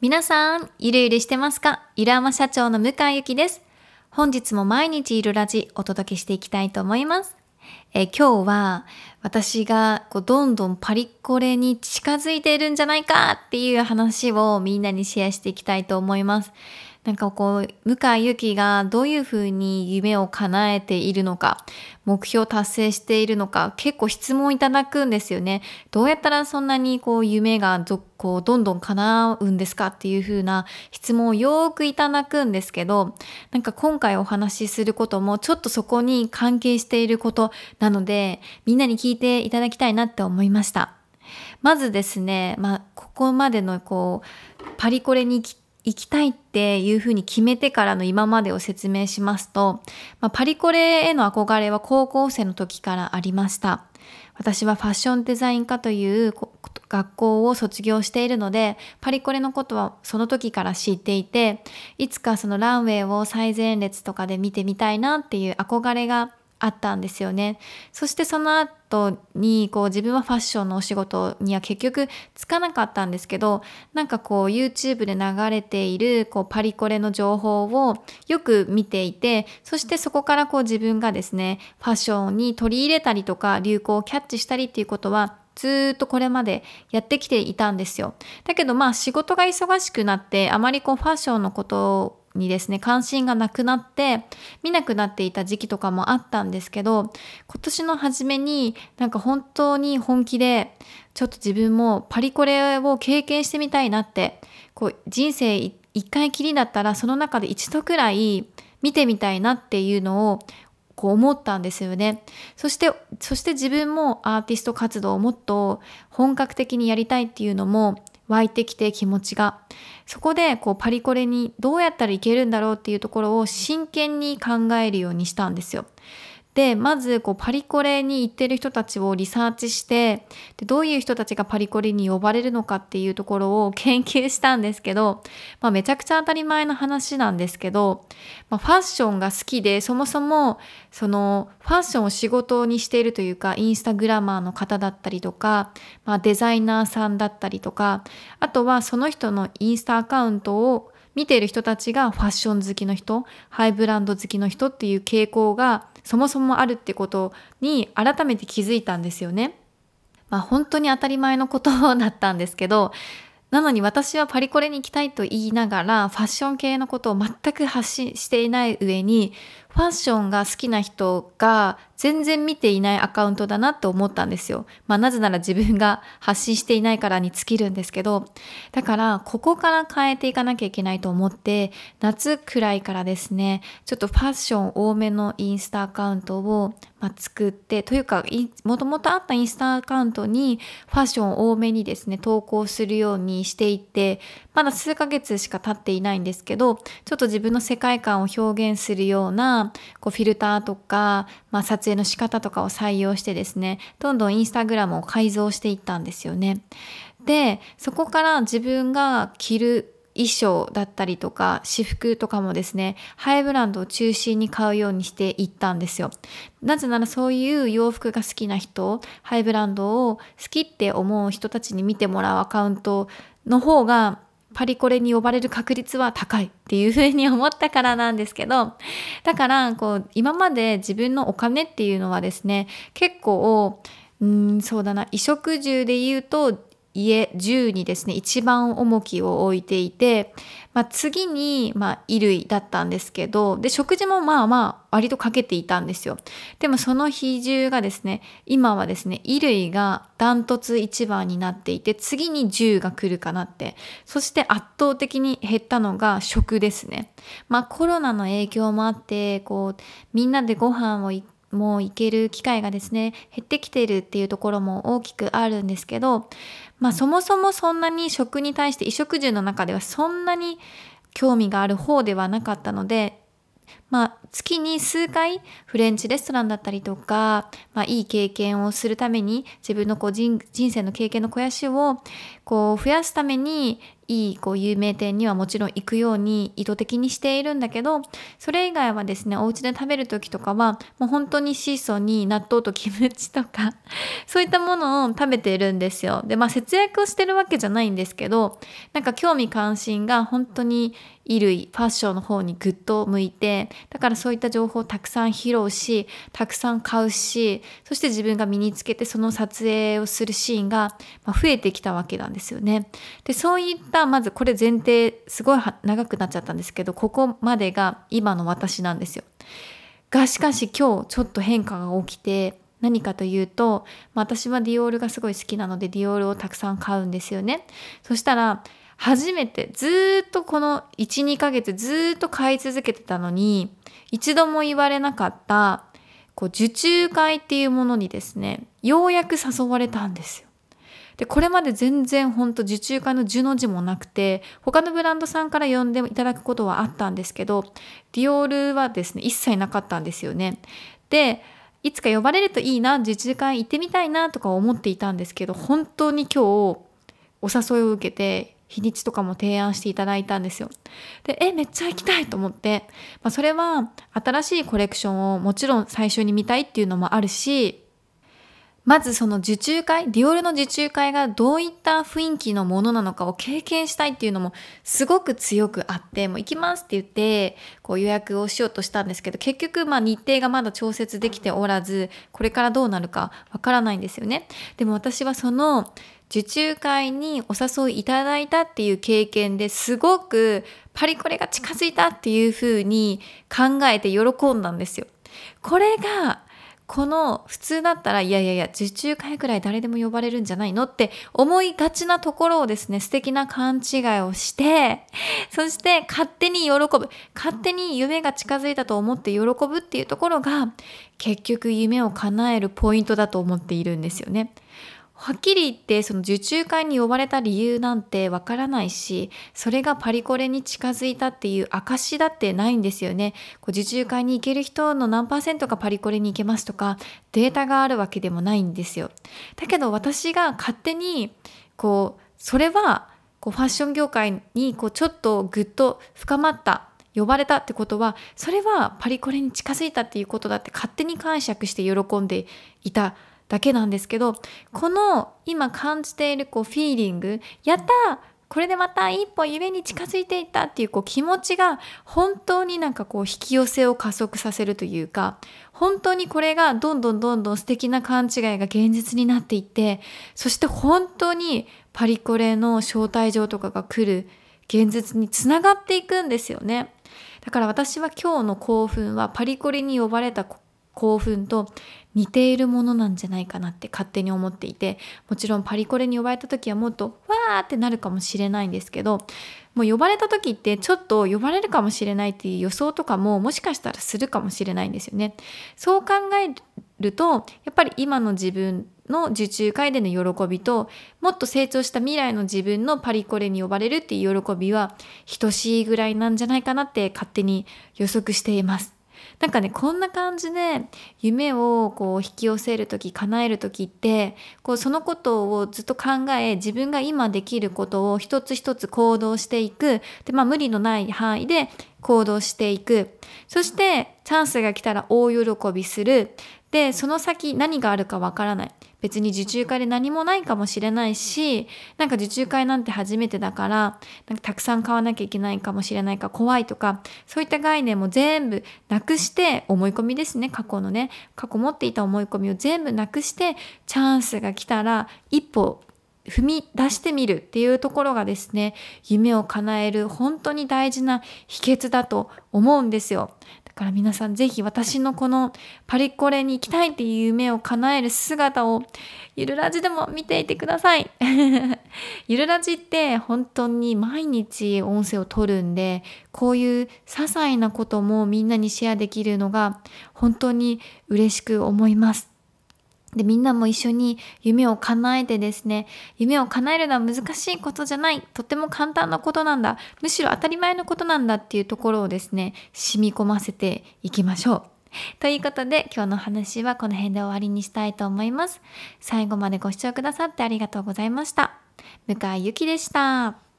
皆さん、ゆるゆるしてますか？ゆるあま社長の向井ゆきです。本日も毎日いるラジお届けしていきたいと思います。え今日は私がこうどんどんパリコレに近づいているんじゃないかっていう話をみんなにシェアしていきたいと思います。なんかこう、向井ゆきがどういうふうに夢を叶えているのか、目標達成しているのか、結構質問いただくんですよね。どうやったらそんなにこう夢がこうどんどん叶うんですか？っていうふうな質問をよくいただくんですけど、なんか今回お話しすることもちょっとそこに関係していることなので、みんなに聞いていただきたいなって思いました。まずですね、まあ、ここまでのこう、パリコレに来て行きたいっていうふうに決めてからの今までを説明しますと、まあ、パリコレへの憧れは高校生の時からありました。私はファッションデザイン科という学校を卒業しているので、パリコレのことはその時から知っていて、いつかそのランウェイを最前列とかで見てみたいなっていう憧れがあったんですよね。そしてその後にこう自分はファッションのお仕事には結局つかなかったんですけどなんかこう YouTube で流れているこうパリコレの情報をよく見ていてそしてそこからこう自分がですねファッションに取り入れたりとか流行をキャッチしたりっていうことはずっとこれまでやってきていたんですよ。だけどまあ仕事が忙しくなってあまりこうファッションのことにですね関心がなくなって見なくなっていた時期とかもあったんですけど今年の初めになんか本当に本気でちょっと自分もパリコレを経験してみたいなってこう人生一回きりだったらその中で一度くらい見てみたいなっていうのをこう思ったんですよね。そして、そして自分もアーティスト活動をもっと本格的にやりたいっていうのも湧いてきて気持ちが。そこでこうパリコレにどうやったらいけるんだろうっていうところを真剣に考えるようにしたんですよ。でまずこうパリコレに行ってる人たちをリサーチしてでどういう人たちがパリコレに呼ばれるのかっていうところを 研究したんですけど、まあ、めちゃくちゃ当たり前の話なんですけど、まあ、ファッションが好きでそもそもそのファッションを仕事にしているというかインスタグラマーの方だったりとか、まあ、デザイナーさんだったりとかあとはその人のインスタアカウントを見ている人たちがファッション好きの人ハイブランド好きの人っていう傾向がそもそもあるってことに改めて気づいたんですよね。まあ本当に当たり前のことだったんですけどなのに私はパリコレに行きたいと言いながらファッション系のことを全く発信していない上にファッションが好きな人が全然見ていないアカウントだなと思ったんですよ。まあなぜなら自分が発信していないからに尽きるんですけど、だからここから変えていかなきゃいけないと思って、夏くらいからですね、ちょっとファッション多めのインスタアカウントを、ま、作って、というか、もともとあったインスタアカウントにファッション多めにですね、投稿するようにしていって、まだ数ヶ月しか経っていないんですけど、ちょっと自分の世界観を表現するようなこうフィルターとか、まあ、撮影の仕方とかを採用してですね、どんどんインスタグラムを改造していったんですよね。で、そこから自分が着る衣装だったりとか私服とかもですねハイブランドを中心に買うようにしていったんですよなぜならそういう洋服が好きな人ハイブランドを好きって思う人たちに見てもらうアカウントの方がパリコレに呼ばれる確率は高いっていうふうに思ったからなんですけど、だからこう今まで自分のお金っていうのはですね、結構、うん、そうだな、衣食住で言うと家住にですね。一番重きを置いていて、まあ、次に、まあ、衣類だったんですけどで食事もまあまあ割とかけていたんですよ。でもその比重がですね今はですね衣類がダントツ一番になっていて次に銃が来るかなって。そして圧倒的に減ったのが食ですね。まあコロナの影響もあってこうみんなでご飯をもう行ける機会がですね減ってきてるっていうところも大きくあるんですけどまあそもそもそんなに食に対して衣食住の中ではそんなに興味がある方ではなかったのでまあ、月に数回フレンチレストランだったりとか、まあ、いい経験をするために自分のこう人生の経験の肥やしをこう増やすためにいいこう有名店にはもちろん行くように意図的にしているんだけどそれ以外はですねお家で食べる時とかはもう本当に質素に納豆とキムチとか そういったものを食べているんですよ。でまあ節約をしてるわけじゃないんですけどなんか興味関心が本当に衣類ファッションの方にぐっと向いてだからそういった情報をたくさん披露したくさん買うしそして自分が身につけてその撮影をするシーンが増えてきたわけなんですよね。でそういったまずこれ前提すごい長くなっちゃったんですけどここまでが今の私なんですよ。がしかし今日ちょっと変化が起きて何かというと、私はディオールがすごい好きなのでディオールをたくさん買うんですよね。そしたら初めてずっとこの12ヶ月ずっと買い続けてたのに一度も言われなかったこう受注会っていうものにですねようやく誘われたんですよ。でこれまで全然ほんと受注会の受の字もなくて他のブランドさんから呼んでいただくことはあったんですけどディオールはですね一切なかったんですよね。でいつか呼ばれるといいな受注会行ってみたいなとか思っていたんですけど本当に今日お誘いを受けて日にちとかも提案していただいたんですよ。で、え、めっちゃ行きたいと思って、まあ、それは新しいコレクションをもちろん最初に見たいっていうのもあるし、まずその受注会、ディオールの受注会がどういった雰囲気のものなのかを経験したいっていうのもすごく強くあって、もう行きますって言って、こう予約をしようとしたんですけど、結局まあ日程がまだ調節できておらず、これからどうなるかわからないんですよね。でも私はその受注会にお誘いいただいたっていう経験ですごくパリコレが近づいたっていうふうに考えて喜んだんですよ。これがこの普通だったらいやいやいや受注会くらい誰でも呼ばれるんじゃないのって思いがちなところをですね素敵な勘違いをしてそして勝手に喜ぶ勝手に夢が近づいたと思って喜ぶっていうところが結局夢を叶えるポイントだと思っているんですよね。はっきり言ってその受注会に呼ばれた理由なんてわからないしそれがパリコレに近づいたっていう証だってないんですよね。こう受注会に行ける人の何パーセントがパリコレに行けますとかデータがあるわけでもないんですよ。だけど私が勝手にこうそれはこうファッション業界にこうちょっとぐっと深まった呼ばれたってことはそれはパリコレに近づいたっていうことだって勝手に解釈して喜んでいただけなんですけどこの今感じているこうフィーリングやったこれでまた一歩夢に近づいていったっていうこう気持ちが本当になんかこう引き寄せを加速させるというか本当にこれがどんどんどんどん素敵な勘違いが現実になっていってそして本当にパリコレの招待状とかが来る現実につながっていくんですよね。だから私は今日の興奮はパリコレに呼ばれた興奮と似ているものなんじゃないかなって勝手に思っていてもちろんパリコレに呼ばれた時はもっとわーってなるかもしれないんですけどもう呼ばれた時ってちょっと呼ばれるかもしれないっていう予想とかももしかしたらするかもしれないんですよね。そう考えるとやっぱり今の自分の受注会での喜びともっと成長した未来の自分のパリコレに呼ばれるっていう喜びは等しいぐらいなんじゃないかなって勝手に予測しています。なんかねこんな感じで夢をこう引き寄せる時叶える時ってこうそのことをずっと考え自分が今できることを一つ一つ行動していく。で、まあ、無理のない範囲で行動していく。そしてチャンスが来たら大喜びする。でその先何があるかわからない。別に受注会で何もないかもしれないしなんか受注会なんて初めてだからなんかたくさん買わなきゃいけないかもしれないか怖いとかそういった概念も全部なくして思い込みですね過去のね。過去持っていた思い込みを全部なくしてチャンスが来たら一歩踏み出してみるっていうところがですね夢を叶える本当に大事な秘訣だと思うんですよ。から皆さんぜひ私のこのパリコレに行きたいっていう夢を叶える姿をゆるラジでも見ていてください。ゆるラジって本当に毎日音声を撮るんでこういう些細なこともみんなにシェアできるのが本当に嬉しく思います。で、みんなも一緒に夢を叶えてですね、夢を叶えるのは難しいことじゃない。とっても簡単なことなんだ。むしろ当たり前のことなんだっていうところをですね、染み込ませていきましょう。ということで今日の話はこの辺で終わりにしたいと思います。最後までご視聴くださってありがとうございました。向井ゆきでした。